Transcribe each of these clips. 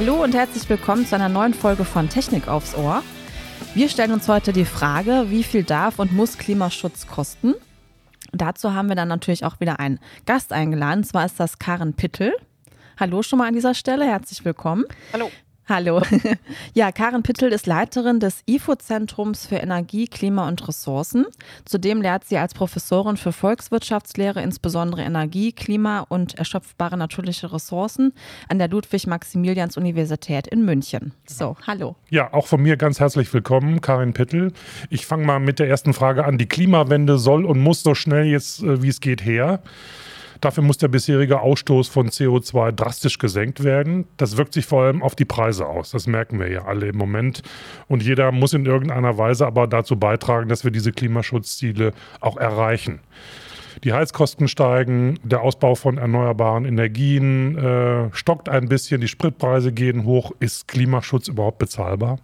Hallo und herzlich willkommen zu einer neuen Folge von Technik aufs Ohr. Wir stellen uns heute die Frage, wie viel darf und muss Klimaschutz kosten? Dazu haben wir dann natürlich auch wieder einen Gast eingeladen, und zwar ist das Karen Pittel. Hallo schon mal an dieser Stelle, herzlich willkommen. Hallo. Hallo. Ja, Karin Pittel ist Leiterin des IFO-Zentrums für Energie, Klima und Ressourcen. Zudem lehrt sie als Professorin für Volkswirtschaftslehre insbesondere Energie, Klima und erschöpfbare natürliche Ressourcen an der Ludwig-Maximilians-Universität in München. So, hallo. Ja, auch von mir ganz herzlich willkommen, Karin Pittel. Ich fange mal mit der ersten Frage an. Die Klimawende soll und muss so schnell jetzt, äh, wie es geht, her. Dafür muss der bisherige Ausstoß von CO2 drastisch gesenkt werden. Das wirkt sich vor allem auf die Preise aus. Das merken wir ja alle im Moment. Und jeder muss in irgendeiner Weise aber dazu beitragen, dass wir diese Klimaschutzziele auch erreichen. Die Heizkosten steigen, der Ausbau von erneuerbaren Energien äh, stockt ein bisschen, die Spritpreise gehen hoch. Ist Klimaschutz überhaupt bezahlbar?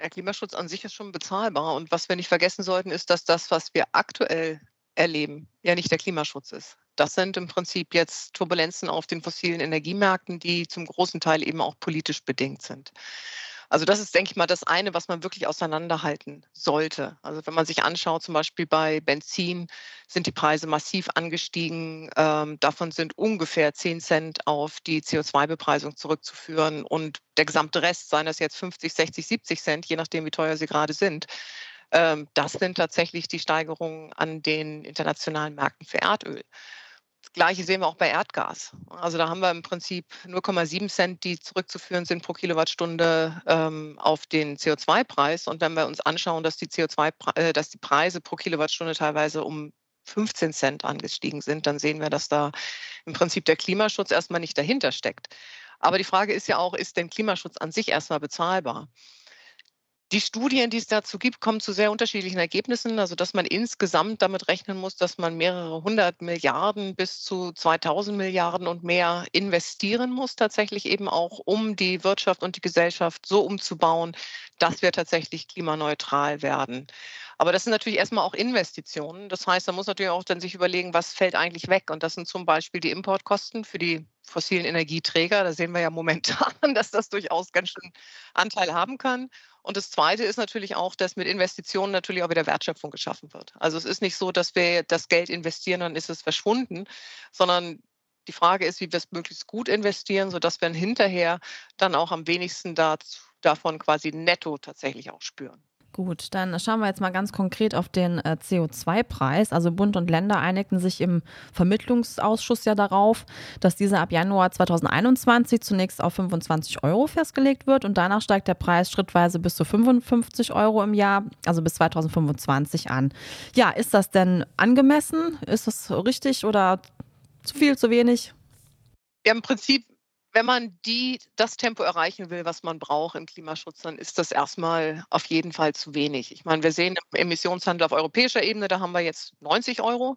Der Klimaschutz an sich ist schon bezahlbar. Und was wir nicht vergessen sollten, ist, dass das, was wir aktuell erleben, ja nicht der Klimaschutz ist. Das sind im Prinzip jetzt Turbulenzen auf den fossilen Energiemärkten, die zum großen Teil eben auch politisch bedingt sind. Also das ist, denke ich mal, das eine, was man wirklich auseinanderhalten sollte. Also wenn man sich anschaut, zum Beispiel bei Benzin sind die Preise massiv angestiegen. Ähm, davon sind ungefähr 10 Cent auf die CO2-Bepreisung zurückzuführen und der gesamte Rest, seien das jetzt 50, 60, 70 Cent, je nachdem, wie teuer sie gerade sind, ähm, das sind tatsächlich die Steigerungen an den internationalen Märkten für Erdöl. Gleiche sehen wir auch bei Erdgas. Also da haben wir im Prinzip 0,7 Cent, die zurückzuführen sind pro Kilowattstunde ähm, auf den CO2-Preis. Und wenn wir uns anschauen, dass die CO2, äh, dass die Preise pro Kilowattstunde teilweise um 15 Cent angestiegen sind, dann sehen wir, dass da im Prinzip der Klimaschutz erstmal nicht dahinter steckt. Aber die Frage ist ja auch, ist denn Klimaschutz an sich erstmal bezahlbar? Die Studien, die es dazu gibt, kommen zu sehr unterschiedlichen Ergebnissen. Also, dass man insgesamt damit rechnen muss, dass man mehrere hundert Milliarden bis zu 2000 Milliarden und mehr investieren muss, tatsächlich eben auch, um die Wirtschaft und die Gesellschaft so umzubauen, dass wir tatsächlich klimaneutral werden. Aber das sind natürlich erstmal auch Investitionen. Das heißt, man muss natürlich auch dann sich überlegen, was fällt eigentlich weg. Und das sind zum Beispiel die Importkosten für die fossilen Energieträger. Da sehen wir ja momentan, dass das durchaus ganz schön Anteil haben kann. Und das Zweite ist natürlich auch, dass mit Investitionen natürlich auch wieder Wertschöpfung geschaffen wird. Also es ist nicht so, dass wir das Geld investieren, dann ist es verschwunden, sondern die Frage ist, wie wir es möglichst gut investieren, sodass wir hinterher dann auch am wenigsten dazu, davon quasi netto tatsächlich auch spüren. Gut, dann schauen wir jetzt mal ganz konkret auf den äh, CO2-Preis. Also Bund und Länder einigten sich im Vermittlungsausschuss ja darauf, dass dieser ab Januar 2021 zunächst auf 25 Euro festgelegt wird und danach steigt der Preis schrittweise bis zu 55 Euro im Jahr, also bis 2025 an. Ja, ist das denn angemessen? Ist das richtig oder zu viel, zu wenig? Ja, im Prinzip wenn man die, das Tempo erreichen will, was man braucht im Klimaschutz, dann ist das erstmal auf jeden Fall zu wenig. Ich meine, wir sehen im Emissionshandel auf europäischer Ebene, da haben wir jetzt 90 Euro.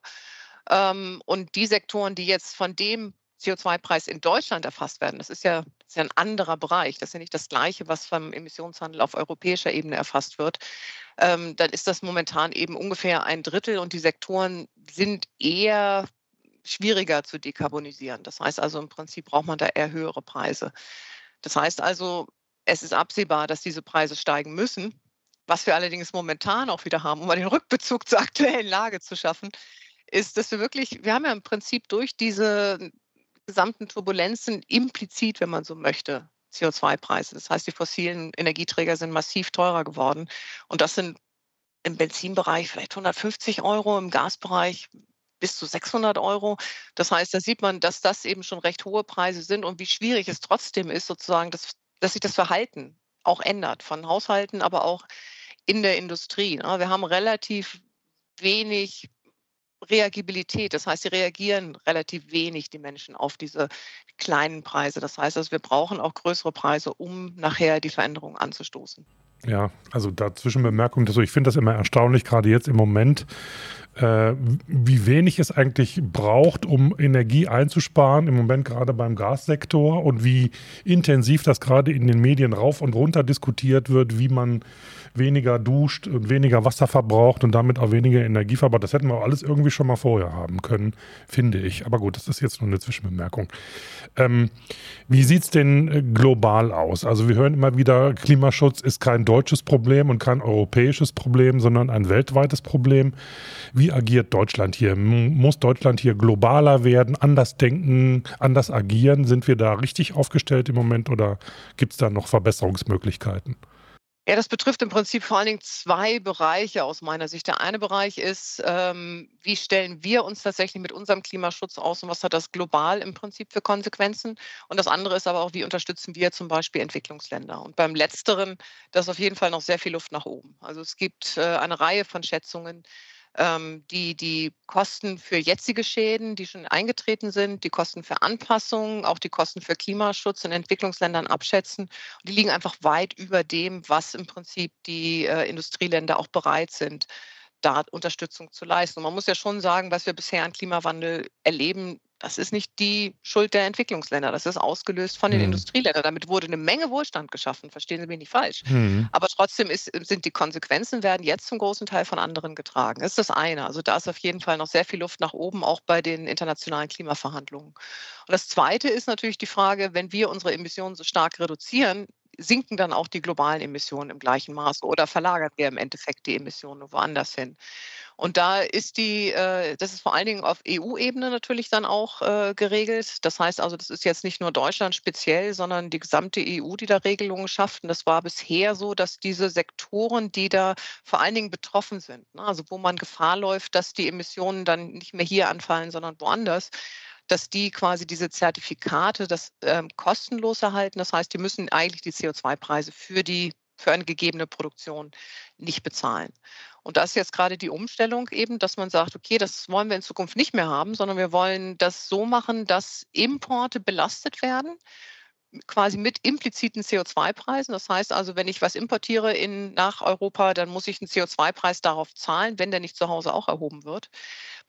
Ähm, und die Sektoren, die jetzt von dem CO2-Preis in Deutschland erfasst werden, das ist, ja, das ist ja ein anderer Bereich. Das ist ja nicht das Gleiche, was vom Emissionshandel auf europäischer Ebene erfasst wird. Ähm, dann ist das momentan eben ungefähr ein Drittel und die Sektoren sind eher schwieriger zu dekarbonisieren. Das heißt also, im Prinzip braucht man da eher höhere Preise. Das heißt also, es ist absehbar, dass diese Preise steigen müssen. Was wir allerdings momentan auch wieder haben, um mal den Rückbezug zur aktuellen Lage zu schaffen, ist, dass wir wirklich, wir haben ja im Prinzip durch diese gesamten Turbulenzen implizit, wenn man so möchte, CO2-Preise. Das heißt, die fossilen Energieträger sind massiv teurer geworden. Und das sind im Benzinbereich vielleicht 150 Euro, im Gasbereich bis zu 600 Euro. Das heißt, da sieht man, dass das eben schon recht hohe Preise sind und wie schwierig es trotzdem ist, sozusagen, dass, dass sich das Verhalten auch ändert von Haushalten, aber auch in der Industrie. Ne? Wir haben relativ wenig Reagibilität. Das heißt, sie reagieren relativ wenig, die Menschen, auf diese kleinen Preise. Das heißt, also wir brauchen auch größere Preise, um nachher die Veränderung anzustoßen. Ja, also dazwischen Bemerkung, also ich finde das immer erstaunlich, gerade jetzt im Moment äh, wie wenig es eigentlich braucht, um Energie einzusparen, im Moment gerade beim Gassektor und wie intensiv das gerade in den Medien rauf und runter diskutiert wird, wie man weniger duscht und weniger Wasser verbraucht und damit auch weniger Energie verbraucht. Das hätten wir alles irgendwie schon mal vorher haben können, finde ich. Aber gut, das ist jetzt nur eine Zwischenbemerkung. Ähm, wie sieht es denn äh, global aus? Also wir hören immer wieder, Klimaschutz ist kein deutsches Problem und kein europäisches Problem, sondern ein weltweites Problem. Wie agiert Deutschland hier? Muss Deutschland hier globaler werden, anders denken, anders agieren? Sind wir da richtig aufgestellt im Moment oder gibt es da noch Verbesserungsmöglichkeiten? Ja, das betrifft im Prinzip vor allen Dingen zwei Bereiche aus meiner Sicht. Der eine Bereich ist, ähm, wie stellen wir uns tatsächlich mit unserem Klimaschutz aus und was hat das global im Prinzip für Konsequenzen? Und das andere ist aber auch, wie unterstützen wir zum Beispiel Entwicklungsländer? Und beim letzteren, da ist auf jeden Fall noch sehr viel Luft nach oben. Also es gibt äh, eine Reihe von Schätzungen, die die Kosten für jetzige Schäden, die schon eingetreten sind, die Kosten für Anpassungen, auch die Kosten für Klimaschutz in Entwicklungsländern abschätzen. die liegen einfach weit über dem, was im Prinzip die äh, Industrieländer auch bereit sind, da Unterstützung zu leisten. Und man muss ja schon sagen, was wir bisher an Klimawandel erleben, das ist nicht die Schuld der Entwicklungsländer. Das ist ausgelöst von den mhm. Industrieländern. Damit wurde eine Menge Wohlstand geschaffen. Verstehen Sie mich nicht falsch. Mhm. Aber trotzdem ist, sind die Konsequenzen werden jetzt zum großen Teil von anderen getragen. Das ist das eine. Also da ist auf jeden Fall noch sehr viel Luft nach oben, auch bei den internationalen Klimaverhandlungen. Und das zweite ist natürlich die Frage, wenn wir unsere Emissionen so stark reduzieren, sinken dann auch die globalen Emissionen im gleichen Maße oder verlagern wir im Endeffekt die Emissionen woanders hin. Und da ist die, äh, das ist vor allen Dingen auf EU-Ebene natürlich dann auch äh, geregelt. Das heißt also, das ist jetzt nicht nur Deutschland speziell, sondern die gesamte EU, die da Regelungen schafft. Und das war bisher so, dass diese Sektoren, die da vor allen Dingen betroffen sind, ne, also wo man Gefahr läuft, dass die Emissionen dann nicht mehr hier anfallen, sondern woanders, dass die quasi diese Zertifikate das ähm, kostenlos erhalten. Das heißt, die müssen eigentlich die CO2-Preise für die für eine gegebene Produktion nicht bezahlen. Und da ist jetzt gerade die Umstellung eben, dass man sagt, okay, das wollen wir in Zukunft nicht mehr haben, sondern wir wollen das so machen, dass Importe belastet werden, quasi mit impliziten CO2-Preisen. Das heißt also, wenn ich was importiere in, nach Europa, dann muss ich einen CO2-Preis darauf zahlen, wenn der nicht zu Hause auch erhoben wird.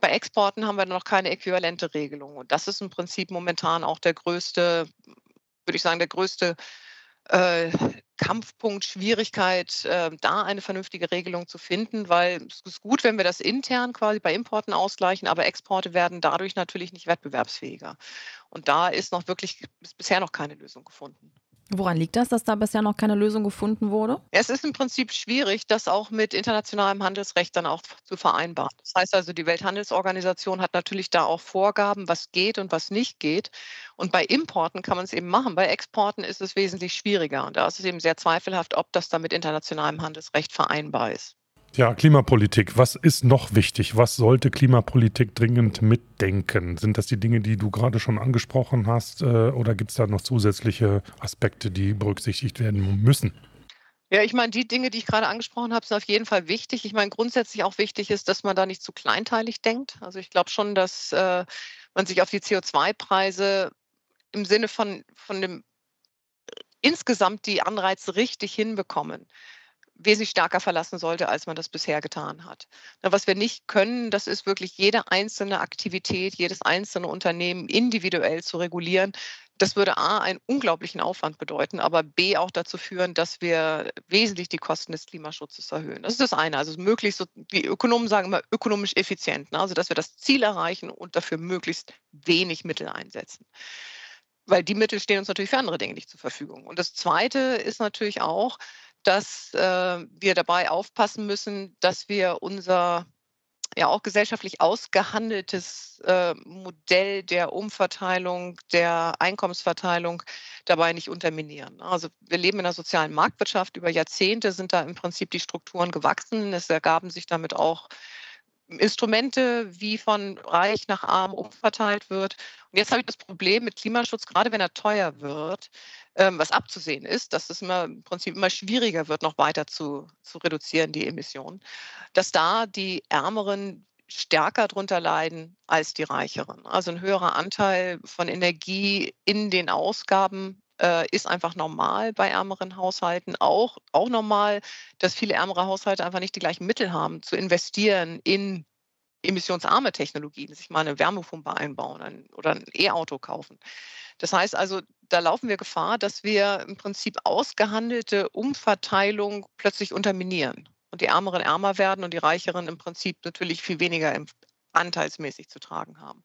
Bei Exporten haben wir noch keine äquivalente Regelung. Und das ist im Prinzip momentan auch der größte, würde ich sagen, der größte äh, Kampfpunkt, Schwierigkeit, äh, da eine vernünftige Regelung zu finden, weil es ist gut, wenn wir das intern quasi bei Importen ausgleichen, aber Exporte werden dadurch natürlich nicht wettbewerbsfähiger. Und da ist noch wirklich ist bisher noch keine Lösung gefunden. Woran liegt das, dass da bisher noch keine Lösung gefunden wurde? Es ist im Prinzip schwierig, das auch mit internationalem Handelsrecht dann auch zu vereinbaren. Das heißt also, die Welthandelsorganisation hat natürlich da auch Vorgaben, was geht und was nicht geht. Und bei Importen kann man es eben machen. Bei Exporten ist es wesentlich schwieriger. Und da ist es eben sehr zweifelhaft, ob das dann mit internationalem Handelsrecht vereinbar ist. Ja, Klimapolitik. Was ist noch wichtig? Was sollte Klimapolitik dringend mitdenken? Sind das die Dinge, die du gerade schon angesprochen hast? Äh, oder gibt es da noch zusätzliche Aspekte, die berücksichtigt werden müssen? Ja, ich meine, die Dinge, die ich gerade angesprochen habe, sind auf jeden Fall wichtig. Ich meine, grundsätzlich auch wichtig ist, dass man da nicht zu kleinteilig denkt. Also ich glaube schon, dass äh, man sich auf die CO2-Preise im Sinne von, von dem äh, insgesamt die Anreize richtig hinbekommen wesentlich stärker verlassen sollte, als man das bisher getan hat. Was wir nicht können, das ist wirklich jede einzelne Aktivität, jedes einzelne Unternehmen individuell zu regulieren. Das würde A, einen unglaublichen Aufwand bedeuten, aber B, auch dazu führen, dass wir wesentlich die Kosten des Klimaschutzes erhöhen. Das ist das eine. Also möglichst, so, die Ökonomen sagen immer, ökonomisch effizient. Ne? Also, dass wir das Ziel erreichen und dafür möglichst wenig Mittel einsetzen weil die Mittel stehen uns natürlich für andere Dinge nicht zur Verfügung. Und das Zweite ist natürlich auch, dass äh, wir dabei aufpassen müssen, dass wir unser ja auch gesellschaftlich ausgehandeltes äh, Modell der Umverteilung, der Einkommensverteilung dabei nicht unterminieren. Also wir leben in einer sozialen Marktwirtschaft. Über Jahrzehnte sind da im Prinzip die Strukturen gewachsen. Es ergaben sich damit auch Instrumente, wie von reich nach arm umverteilt wird. Und jetzt habe ich das Problem mit Klimaschutz, gerade wenn er teuer wird, ähm, was abzusehen ist, dass es immer, im Prinzip immer schwieriger wird, noch weiter zu, zu reduzieren, die Emissionen, dass da die Ärmeren stärker darunter leiden als die Reicheren. Also ein höherer Anteil von Energie in den Ausgaben äh, ist einfach normal bei ärmeren Haushalten. Auch, auch normal, dass viele ärmere Haushalte einfach nicht die gleichen Mittel haben, zu investieren in emissionsarme Technologien, sich mal eine Wärmepumpe einbauen oder ein E-Auto kaufen. Das heißt also, da laufen wir Gefahr, dass wir im Prinzip ausgehandelte Umverteilung plötzlich unterminieren und die Ärmeren ärmer werden und die Reicheren im Prinzip natürlich viel weniger anteilsmäßig zu tragen haben.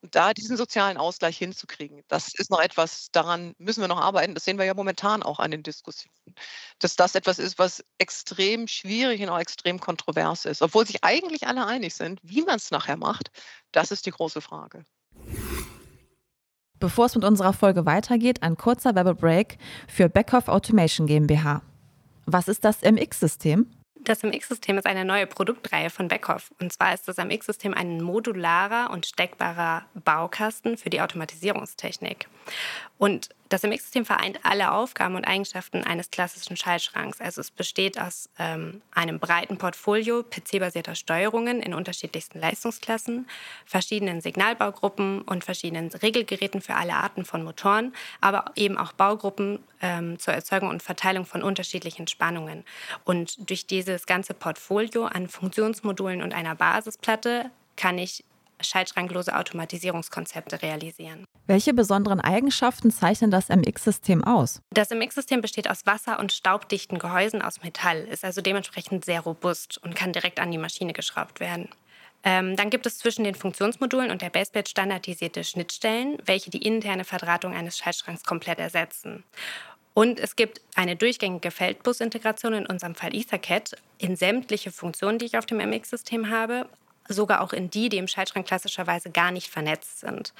Und da diesen sozialen Ausgleich hinzukriegen, das ist noch etwas, daran müssen wir noch arbeiten. Das sehen wir ja momentan auch an den Diskussionen, dass das etwas ist, was extrem schwierig und auch extrem kontrovers ist. Obwohl sich eigentlich alle einig sind, wie man es nachher macht, das ist die große Frage. Bevor es mit unserer Folge weitergeht, ein kurzer Werbebreak für Beckhoff Automation GmbH. Was ist das MX-System? Das MX-System ist eine neue Produktreihe von Beckhoff. Und zwar ist das MX-System ein modularer und steckbarer Baukasten für die Automatisierungstechnik. Und das MX-System vereint alle Aufgaben und Eigenschaften eines klassischen Schaltschranks. Also es besteht aus ähm, einem breiten Portfolio PC-basierter Steuerungen in unterschiedlichsten Leistungsklassen, verschiedenen Signalbaugruppen und verschiedenen Regelgeräten für alle Arten von Motoren, aber eben auch Baugruppen ähm, zur Erzeugung und Verteilung von unterschiedlichen Spannungen. Und durch dieses ganze Portfolio an Funktionsmodulen und einer Basisplatte kann ich schaltschranklose Automatisierungskonzepte realisieren. Welche besonderen Eigenschaften zeichnen das MX-System aus? Das MX-System besteht aus wasser- und staubdichten Gehäusen aus Metall, ist also dementsprechend sehr robust und kann direkt an die Maschine geschraubt werden. Ähm, dann gibt es zwischen den Funktionsmodulen und der Baseplate standardisierte Schnittstellen, welche die interne Verdrahtung eines Schaltschranks komplett ersetzen. Und es gibt eine durchgängige Feldbus-Integration, in unserem Fall Ethercat, in sämtliche Funktionen, die ich auf dem MX-System habe, sogar auch in die, die im Schaltschrank klassischerweise gar nicht vernetzt sind.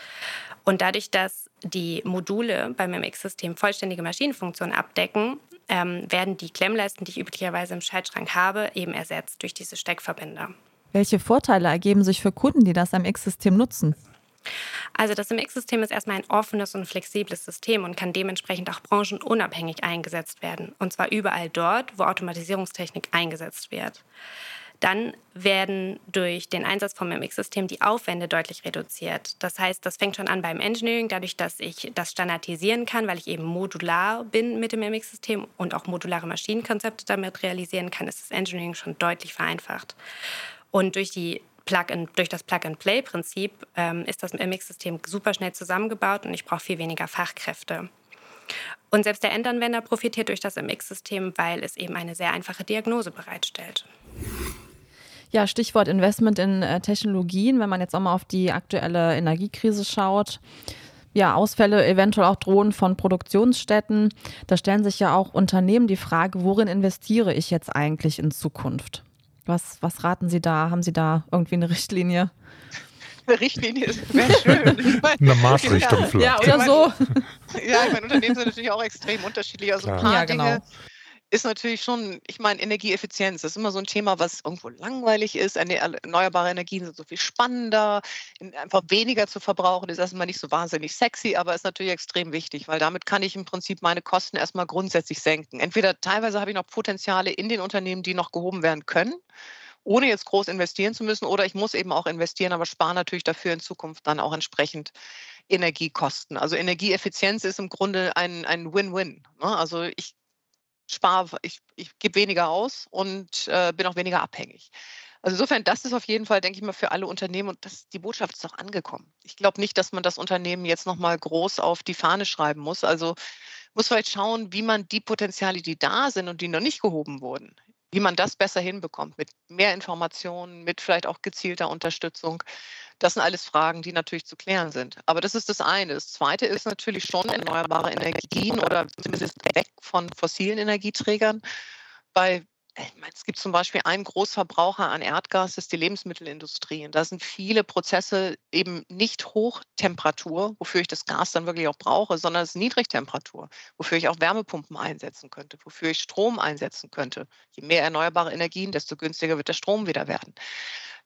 Und dadurch, dass die Module beim MX-System vollständige Maschinenfunktionen abdecken, ähm, werden die Klemmleisten, die ich üblicherweise im Schaltschrank habe, eben ersetzt durch diese Steckverbinder. Welche Vorteile ergeben sich für Kunden, die das MX-System nutzen? Also das MX-System ist erstmal ein offenes und flexibles System und kann dementsprechend auch branchenunabhängig eingesetzt werden. Und zwar überall dort, wo Automatisierungstechnik eingesetzt wird. Dann werden durch den Einsatz vom MX-System die Aufwände deutlich reduziert. Das heißt, das fängt schon an beim Engineering, dadurch, dass ich das standardisieren kann, weil ich eben modular bin mit dem MX-System und auch modulare Maschinenkonzepte damit realisieren kann, ist das Engineering schon deutlich vereinfacht. Und durch die Plug durch das Plug-and-Play-Prinzip ähm, ist das MX-System super schnell zusammengebaut und ich brauche viel weniger Fachkräfte. Und selbst der Endanwender profitiert durch das MX-System, weil es eben eine sehr einfache Diagnose bereitstellt. Ja, Stichwort Investment in äh, Technologien, wenn man jetzt auch mal auf die aktuelle Energiekrise schaut. Ja, Ausfälle eventuell auch drohen von Produktionsstätten. Da stellen sich ja auch Unternehmen die Frage, worin investiere ich jetzt eigentlich in Zukunft? Was, was raten Sie da? Haben Sie da irgendwie eine Richtlinie? Eine Richtlinie wäre schön. eine Marschrichtung vielleicht. Ja, oder so. Ja, ich meine, Unternehmen sind natürlich auch extrem unterschiedlich. Also ein paar ja, genau. Dinge ist natürlich schon, ich meine, Energieeffizienz, das ist immer so ein Thema, was irgendwo langweilig ist. Erneuerbare Energien sind so viel spannender, einfach weniger zu verbrauchen ist erstmal nicht so wahnsinnig sexy, aber ist natürlich extrem wichtig, weil damit kann ich im Prinzip meine Kosten erstmal grundsätzlich senken. Entweder teilweise habe ich noch Potenziale in den Unternehmen, die noch gehoben werden können ohne jetzt groß investieren zu müssen. Oder ich muss eben auch investieren, aber spare natürlich dafür in Zukunft dann auch entsprechend Energiekosten. Also Energieeffizienz ist im Grunde ein, ein Win-Win. Ne? Also ich spare, ich, ich gebe weniger aus und äh, bin auch weniger abhängig. Also insofern, das ist auf jeden Fall, denke ich mal, für alle Unternehmen und das, die Botschaft ist auch angekommen. Ich glaube nicht, dass man das Unternehmen jetzt nochmal groß auf die Fahne schreiben muss. Also muss vielleicht schauen, wie man die Potenziale, die da sind und die noch nicht gehoben wurden, wie man das besser hinbekommt mit mehr Informationen, mit vielleicht auch gezielter Unterstützung. Das sind alles Fragen, die natürlich zu klären sind. Aber das ist das eine. Das zweite ist natürlich schon erneuerbare Energien oder zumindest weg von fossilen Energieträgern. Bei es gibt zum Beispiel einen Großverbraucher an Erdgas, das ist die Lebensmittelindustrie. Und da sind viele Prozesse eben nicht Hochtemperatur, wofür ich das Gas dann wirklich auch brauche, sondern es ist Niedrigtemperatur, wofür ich auch Wärmepumpen einsetzen könnte, wofür ich Strom einsetzen könnte. Je mehr erneuerbare Energien, desto günstiger wird der Strom wieder werden.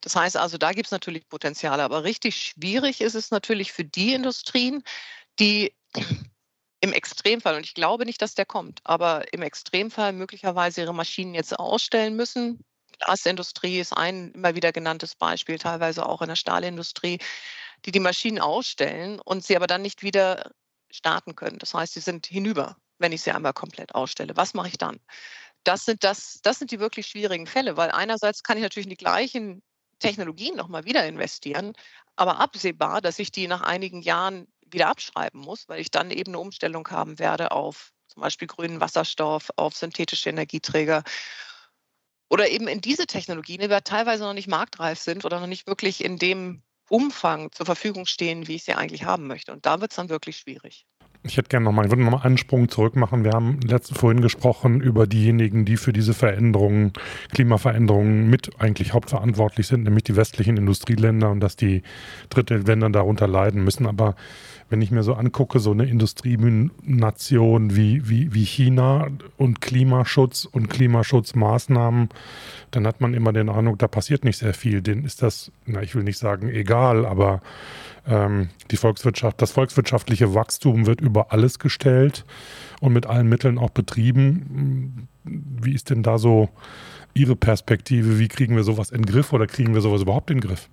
Das heißt also, da gibt es natürlich Potenziale. Aber richtig schwierig ist es natürlich für die Industrien, die im Extremfall, und ich glaube nicht, dass der kommt, aber im Extremfall möglicherweise ihre Maschinen jetzt ausstellen müssen. Glasindustrie ist ein immer wieder genanntes Beispiel, teilweise auch in der Stahlindustrie, die die Maschinen ausstellen und sie aber dann nicht wieder starten können. Das heißt, sie sind hinüber, wenn ich sie einmal komplett ausstelle. Was mache ich dann? Das sind, das, das sind die wirklich schwierigen Fälle, weil einerseits kann ich natürlich die gleichen Technologien nochmal wieder investieren, aber absehbar, dass ich die nach einigen Jahren wieder abschreiben muss, weil ich dann eben eine Umstellung haben werde auf zum Beispiel grünen Wasserstoff, auf synthetische Energieträger oder eben in diese Technologien, die teilweise noch nicht marktreif sind oder noch nicht wirklich in dem Umfang zur Verfügung stehen, wie ich sie eigentlich haben möchte. Und da wird es dann wirklich schwierig. Ich hätte gerne nochmal, ich würde nochmal einen Sprung zurück machen. Wir haben letzte vorhin gesprochen über diejenigen, die für diese Veränderungen, Klimaveränderungen mit eigentlich hauptverantwortlich sind, nämlich die westlichen Industrieländer und dass die dritte Länder darunter leiden müssen. Aber wenn ich mir so angucke, so eine Industrienation wie, wie, wie China und Klimaschutz und Klimaschutzmaßnahmen, dann hat man immer den Eindruck, da passiert nicht sehr viel. Denen ist das, na, ich will nicht sagen egal, aber ähm, die Volkswirtschaft, das volkswirtschaftliche Wachstum wird über alles gestellt und mit allen Mitteln auch betrieben. Wie ist denn da so Ihre Perspektive? Wie kriegen wir sowas in den Griff oder kriegen wir sowas überhaupt in den Griff?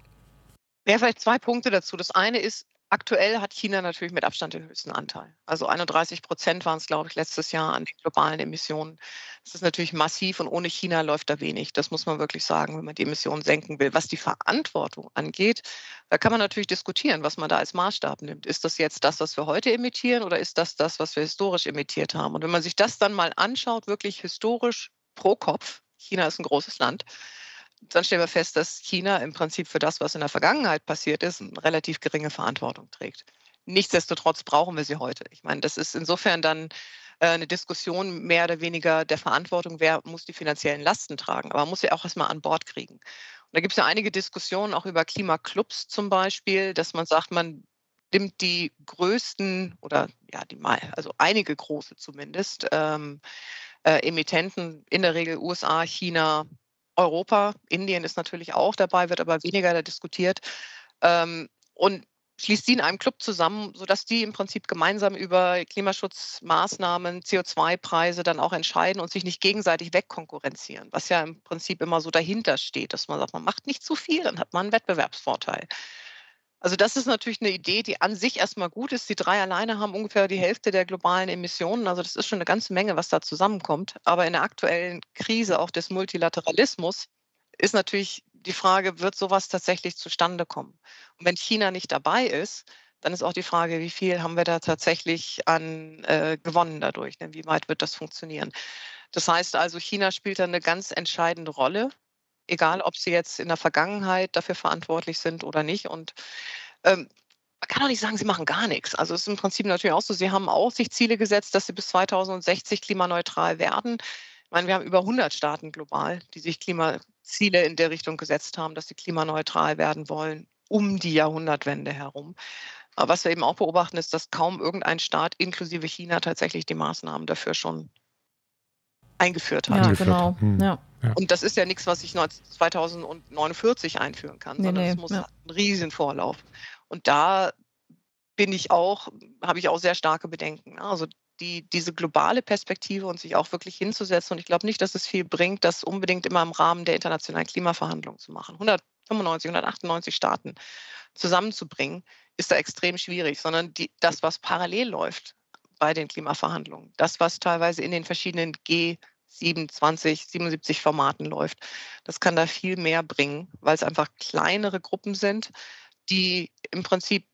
Ja, vielleicht zwei Punkte dazu. Das eine ist, Aktuell hat China natürlich mit Abstand den höchsten Anteil. Also 31 Prozent waren es, glaube ich, letztes Jahr an den globalen Emissionen. Das ist natürlich massiv und ohne China läuft da wenig. Das muss man wirklich sagen, wenn man die Emissionen senken will. Was die Verantwortung angeht, da kann man natürlich diskutieren, was man da als Maßstab nimmt. Ist das jetzt das, was wir heute emittieren oder ist das das, was wir historisch emittiert haben? Und wenn man sich das dann mal anschaut, wirklich historisch pro Kopf, China ist ein großes Land, dann stellen wir fest, dass China im Prinzip für das, was in der Vergangenheit passiert ist, eine relativ geringe Verantwortung trägt. Nichtsdestotrotz brauchen wir sie heute. Ich meine, das ist insofern dann äh, eine Diskussion mehr oder weniger der Verantwortung, wer muss die finanziellen Lasten tragen. Aber man muss sie auch erstmal an Bord kriegen. Und da gibt es ja einige Diskussionen auch über Klimaclubs zum Beispiel, dass man sagt, man nimmt die größten oder ja, die also einige große zumindest, ähm, äh, Emittenten, in der Regel USA, China, Europa, Indien ist natürlich auch dabei, wird aber weniger da diskutiert. Ähm, und schließt sie in einem Club zusammen, sodass die im Prinzip gemeinsam über Klimaschutzmaßnahmen, CO2-Preise dann auch entscheiden und sich nicht gegenseitig wegkonkurrenzieren, was ja im Prinzip immer so dahinter steht, dass man sagt, man macht nicht zu viel, dann hat man einen Wettbewerbsvorteil. Also das ist natürlich eine Idee, die an sich erstmal gut ist. Die drei alleine haben ungefähr die Hälfte der globalen Emissionen. Also das ist schon eine ganze Menge, was da zusammenkommt. Aber in der aktuellen Krise auch des Multilateralismus ist natürlich die Frage, wird sowas tatsächlich zustande kommen? Und wenn China nicht dabei ist, dann ist auch die Frage, wie viel haben wir da tatsächlich an äh, gewonnen dadurch? Ne? Wie weit wird das funktionieren? Das heißt also, China spielt da eine ganz entscheidende Rolle egal ob sie jetzt in der Vergangenheit dafür verantwortlich sind oder nicht. Und ähm, man kann auch nicht sagen, sie machen gar nichts. Also es ist im Prinzip natürlich auch so, sie haben auch sich Ziele gesetzt, dass sie bis 2060 klimaneutral werden. Ich meine, wir haben über 100 Staaten global, die sich Klimaziele in der Richtung gesetzt haben, dass sie klimaneutral werden wollen, um die Jahrhundertwende herum. Aber was wir eben auch beobachten, ist, dass kaum irgendein Staat, inklusive China, tatsächlich die Maßnahmen dafür schon eingeführt hat. Ja, genau. Hm. Ja. Und das ist ja nichts, was ich 2049 einführen kann, nee, sondern es nee, muss ja. einen riesen Vorlauf. Und da bin ich auch, habe ich auch sehr starke Bedenken. Also die, diese globale Perspektive und sich auch wirklich hinzusetzen. Und ich glaube nicht, dass es viel bringt, das unbedingt immer im Rahmen der internationalen Klimaverhandlungen zu machen. 195, 198 Staaten zusammenzubringen, ist da extrem schwierig, sondern die, das, was parallel läuft bei den Klimaverhandlungen, das, was teilweise in den verschiedenen G 27, 77 Formaten läuft. Das kann da viel mehr bringen, weil es einfach kleinere Gruppen sind, die im Prinzip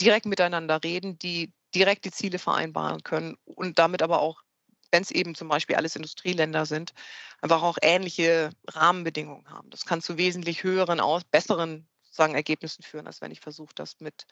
direkt miteinander reden, die direkt die Ziele vereinbaren können und damit aber auch, wenn es eben zum Beispiel alles Industrieländer sind, einfach auch ähnliche Rahmenbedingungen haben. Das kann zu wesentlich höheren, besseren sozusagen Ergebnissen führen, als wenn ich versuche, das mit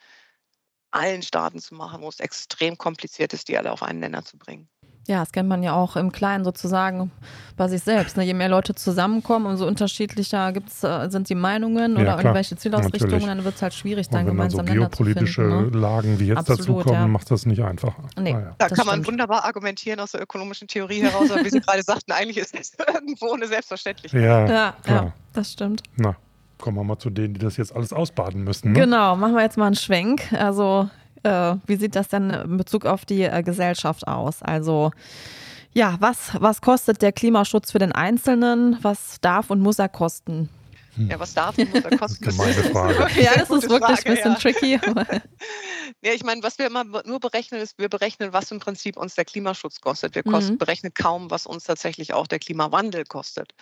allen Staaten zu machen, wo es extrem kompliziert ist, die alle auf einen Nenner zu bringen. Ja, das kennt man ja auch im Kleinen sozusagen bei sich selbst. Ne? Je mehr Leute zusammenkommen, umso unterschiedlicher gibt's, äh, sind die Meinungen ja, oder klar, irgendwelche Zielausrichtungen, natürlich. dann wird es halt schwierig, dann gemeinsam so geopolitische finden, ne? Lagen wie jetzt dazukommen, ja. macht das nicht einfacher. Nee, ah, ja. Da kann man wunderbar argumentieren aus der ökonomischen Theorie heraus, aber wie Sie gerade sagten, eigentlich ist es irgendwo eine Selbstverständlichkeit. Ja, ja, ja, das stimmt. Na, kommen wir mal zu denen, die das jetzt alles ausbaden müssen. Ne? Genau, machen wir jetzt mal einen Schwenk. Also äh, wie sieht das denn in Bezug auf die äh, Gesellschaft aus? Also ja, was, was kostet der Klimaschutz für den Einzelnen? Was darf und muss er kosten? Hm. Ja, was darf und muss er kosten? Das ist eine Frage. ja, das ist wirklich Frage, ein bisschen ja. tricky. ja, ich meine, was wir immer nur berechnen, ist, wir berechnen, was im Prinzip uns der Klimaschutz kostet. Wir kosten, mhm. berechnen kaum, was uns tatsächlich auch der Klimawandel kostet.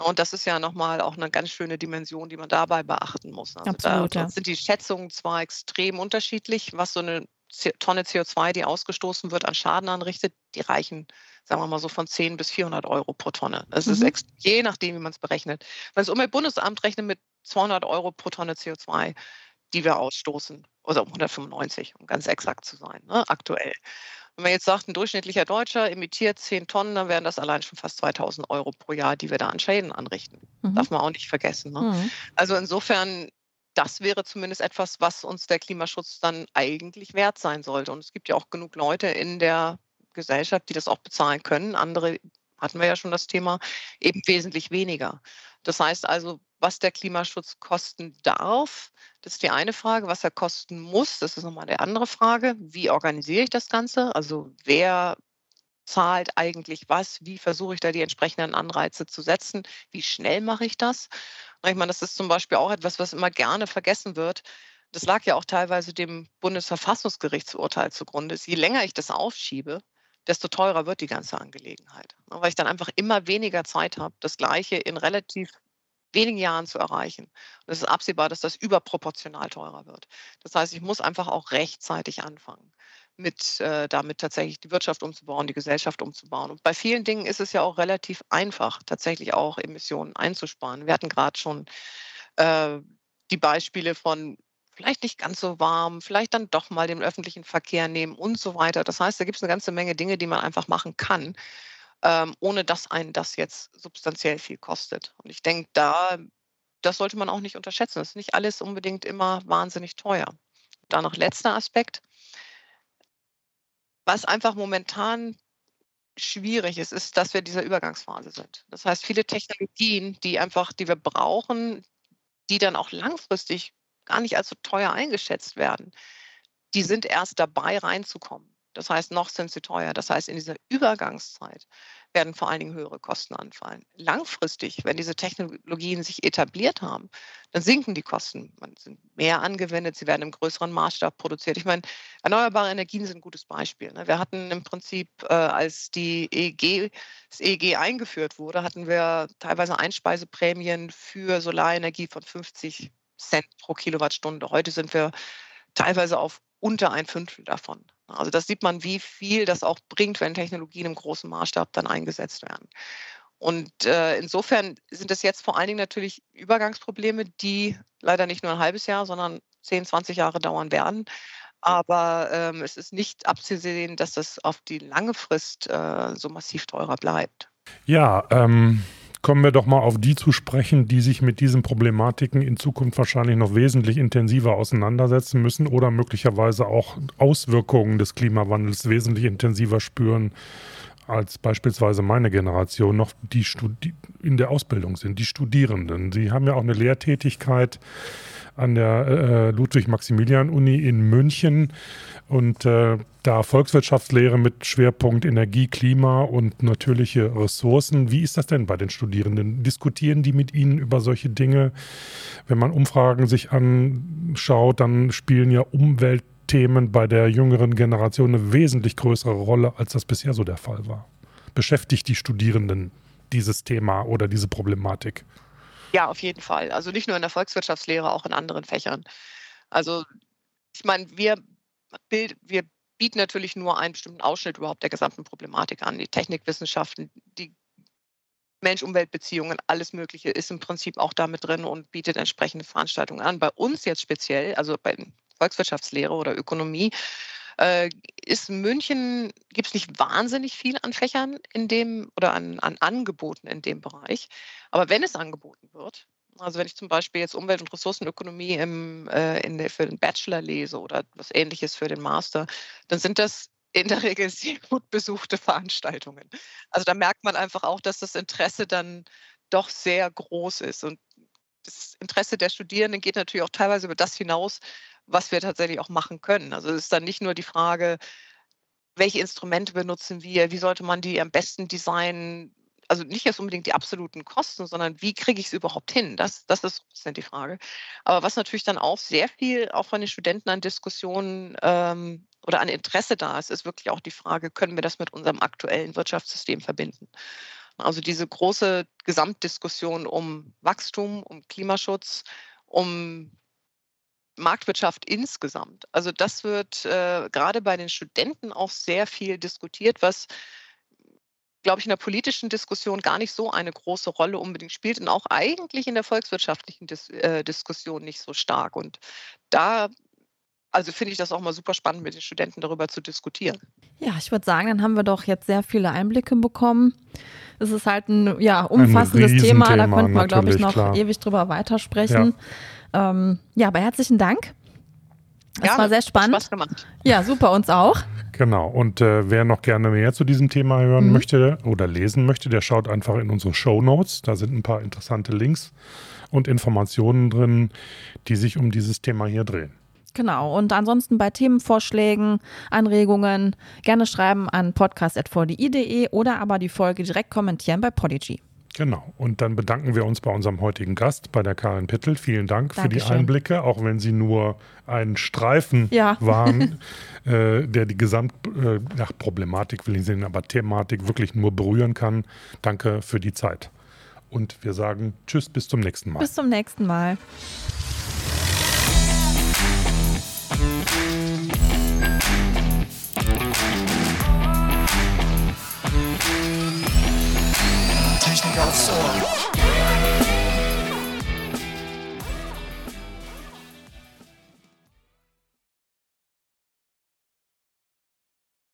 Und das ist ja nochmal auch eine ganz schöne Dimension, die man dabei beachten muss. Also Absolut, da ja. sind die Schätzungen zwar extrem unterschiedlich, was so eine Tonne CO2, die ausgestoßen wird, an Schaden anrichtet, die reichen, sagen wir mal so, von 10 bis 400 Euro pro Tonne. Das mhm. ist je nachdem, wie man es berechnet. Wenn das Umweltbundesamt rechnet mit 200 Euro pro Tonne CO2, die wir ausstoßen, oder 195, um ganz exakt zu sein, ne, aktuell. Wenn man jetzt sagt, ein durchschnittlicher Deutscher emittiert 10 Tonnen, dann wären das allein schon fast 2000 Euro pro Jahr, die wir da an Schäden anrichten. Mhm. Darf man auch nicht vergessen. Ne? Mhm. Also insofern, das wäre zumindest etwas, was uns der Klimaschutz dann eigentlich wert sein sollte. Und es gibt ja auch genug Leute in der Gesellschaft, die das auch bezahlen können. Andere hatten wir ja schon das Thema, eben wesentlich weniger. Das heißt also, was der Klimaschutz kosten darf, das ist die eine Frage. Was er kosten muss, das ist nochmal die andere Frage. Wie organisiere ich das Ganze? Also wer zahlt eigentlich was? Wie versuche ich da die entsprechenden Anreize zu setzen? Wie schnell mache ich das? Ich meine, das ist zum Beispiel auch etwas, was immer gerne vergessen wird. Das lag ja auch teilweise dem Bundesverfassungsgerichtsurteil zugrunde. Je länger ich das aufschiebe, desto teurer wird die ganze Angelegenheit. Weil ich dann einfach immer weniger Zeit habe, das Gleiche in relativ wenigen Jahren zu erreichen. Und es ist absehbar, dass das überproportional teurer wird. Das heißt, ich muss einfach auch rechtzeitig anfangen, mit, äh, damit tatsächlich die Wirtschaft umzubauen, die Gesellschaft umzubauen. Und bei vielen Dingen ist es ja auch relativ einfach, tatsächlich auch Emissionen einzusparen. Wir hatten gerade schon äh, die Beispiele von vielleicht nicht ganz so warm, vielleicht dann doch mal den öffentlichen Verkehr nehmen und so weiter. Das heißt, da gibt es eine ganze Menge Dinge, die man einfach machen kann, ähm, ohne dass einen das jetzt substanziell viel kostet. Und ich denke, da, das sollte man auch nicht unterschätzen. Das ist nicht alles unbedingt immer wahnsinnig teuer. Da noch letzter Aspekt. Was einfach momentan schwierig ist, ist, dass wir in dieser Übergangsphase sind. Das heißt, viele Technologien, die einfach, die wir brauchen, die dann auch langfristig gar nicht als so teuer eingeschätzt werden, die sind erst dabei reinzukommen. Das heißt, noch sind sie teuer. Das heißt, in dieser Übergangszeit werden vor allen Dingen höhere Kosten anfallen. Langfristig, wenn diese Technologien sich etabliert haben, dann sinken die Kosten. Man sind mehr angewendet, sie werden im größeren Maßstab produziert. Ich meine, erneuerbare Energien sind ein gutes Beispiel. Ne? Wir hatten im Prinzip, äh, als die EEG, das EEG eingeführt wurde, hatten wir teilweise Einspeiseprämien für Solarenergie von 50 Cent pro Kilowattstunde. Heute sind wir teilweise auf unter ein Fünftel davon. Also das sieht man, wie viel das auch bringt, wenn Technologien im großen Maßstab dann eingesetzt werden. Und äh, insofern sind es jetzt vor allen Dingen natürlich Übergangsprobleme, die leider nicht nur ein halbes Jahr, sondern 10, 20 Jahre dauern werden. Aber ähm, es ist nicht abzusehen, dass das auf die lange Frist äh, so massiv teurer bleibt. Ja, ähm, Kommen wir doch mal auf die zu sprechen, die sich mit diesen Problematiken in Zukunft wahrscheinlich noch wesentlich intensiver auseinandersetzen müssen oder möglicherweise auch Auswirkungen des Klimawandels wesentlich intensiver spüren als beispielsweise meine Generation noch die Studi in der Ausbildung sind, die Studierenden. Sie haben ja auch eine Lehrtätigkeit an der äh, Ludwig-Maximilian-Uni in München und äh, da Volkswirtschaftslehre mit Schwerpunkt Energie, Klima und natürliche Ressourcen. Wie ist das denn bei den Studierenden? Diskutieren die mit Ihnen über solche Dinge? Wenn man Umfragen sich anschaut, dann spielen ja Umweltthemen bei der jüngeren Generation eine wesentlich größere Rolle, als das bisher so der Fall war. Beschäftigt die Studierenden dieses Thema oder diese Problematik? Ja, auf jeden Fall. Also nicht nur in der Volkswirtschaftslehre, auch in anderen Fächern. Also ich meine, wir, bild, wir bieten natürlich nur einen bestimmten Ausschnitt überhaupt der gesamten Problematik an. Die Technikwissenschaften, die Mensch-Umwelt-Beziehungen, alles Mögliche ist im Prinzip auch damit drin und bietet entsprechende Veranstaltungen an. Bei uns jetzt speziell, also bei Volkswirtschaftslehre oder Ökonomie, äh, ist München, gibt es nicht wahnsinnig viel an Fächern in dem oder an, an Angeboten in dem Bereich. Aber wenn es angeboten wird, also wenn ich zum Beispiel jetzt Umwelt- und Ressourcenökonomie im, äh, in für den Bachelor lese oder was ähnliches für den Master, dann sind das in der Regel sehr gut besuchte Veranstaltungen. Also da merkt man einfach auch, dass das Interesse dann doch sehr groß ist. Und das Interesse der Studierenden geht natürlich auch teilweise über das hinaus, was wir tatsächlich auch machen können. Also es ist dann nicht nur die Frage, welche Instrumente benutzen wir, wie sollte man die am besten designen, also nicht jetzt unbedingt die absoluten Kosten, sondern wie kriege ich es überhaupt hin? Das, das ist die Frage. Aber was natürlich dann auch sehr viel auch von den Studenten an Diskussionen ähm, oder an Interesse da ist, ist wirklich auch die Frage, können wir das mit unserem aktuellen Wirtschaftssystem verbinden? Also diese große Gesamtdiskussion um Wachstum, um Klimaschutz, um Marktwirtschaft insgesamt. Also das wird äh, gerade bei den Studenten auch sehr viel diskutiert, was glaube ich, in der politischen Diskussion gar nicht so eine große Rolle unbedingt spielt und auch eigentlich in der volkswirtschaftlichen Dis äh, Diskussion nicht so stark. Und da also finde ich das auch mal super spannend, mit den Studenten darüber zu diskutieren. Ja, ich würde sagen, dann haben wir doch jetzt sehr viele Einblicke bekommen. Es ist halt ein ja, umfassendes ein Thema, da könnte man, glaube ich, noch klar. ewig drüber weitersprechen. Ja. Ähm, ja, aber herzlichen Dank. Es ja, war sehr spannend. Spaß gemacht. Ja, super, uns auch. Genau. Und äh, wer noch gerne mehr zu diesem Thema hören mhm. möchte oder lesen möchte, der schaut einfach in unsere Show Notes. Da sind ein paar interessante Links und Informationen drin, die sich um dieses Thema hier drehen. Genau. Und ansonsten bei Themenvorschlägen, Anregungen gerne schreiben an podcast.vdi.de oder aber die Folge direkt kommentieren bei Podigy. Genau. Und dann bedanken wir uns bei unserem heutigen Gast, bei der Karin Pittel. Vielen Dank Dankeschön. für die Einblicke, auch wenn sie nur ein Streifen ja. waren, äh, der die Gesamtproblematik, äh, will ich sehen, aber Thematik wirklich nur berühren kann. Danke für die Zeit. Und wir sagen Tschüss, bis zum nächsten Mal. Bis zum nächsten Mal. Technik aufs Ohr.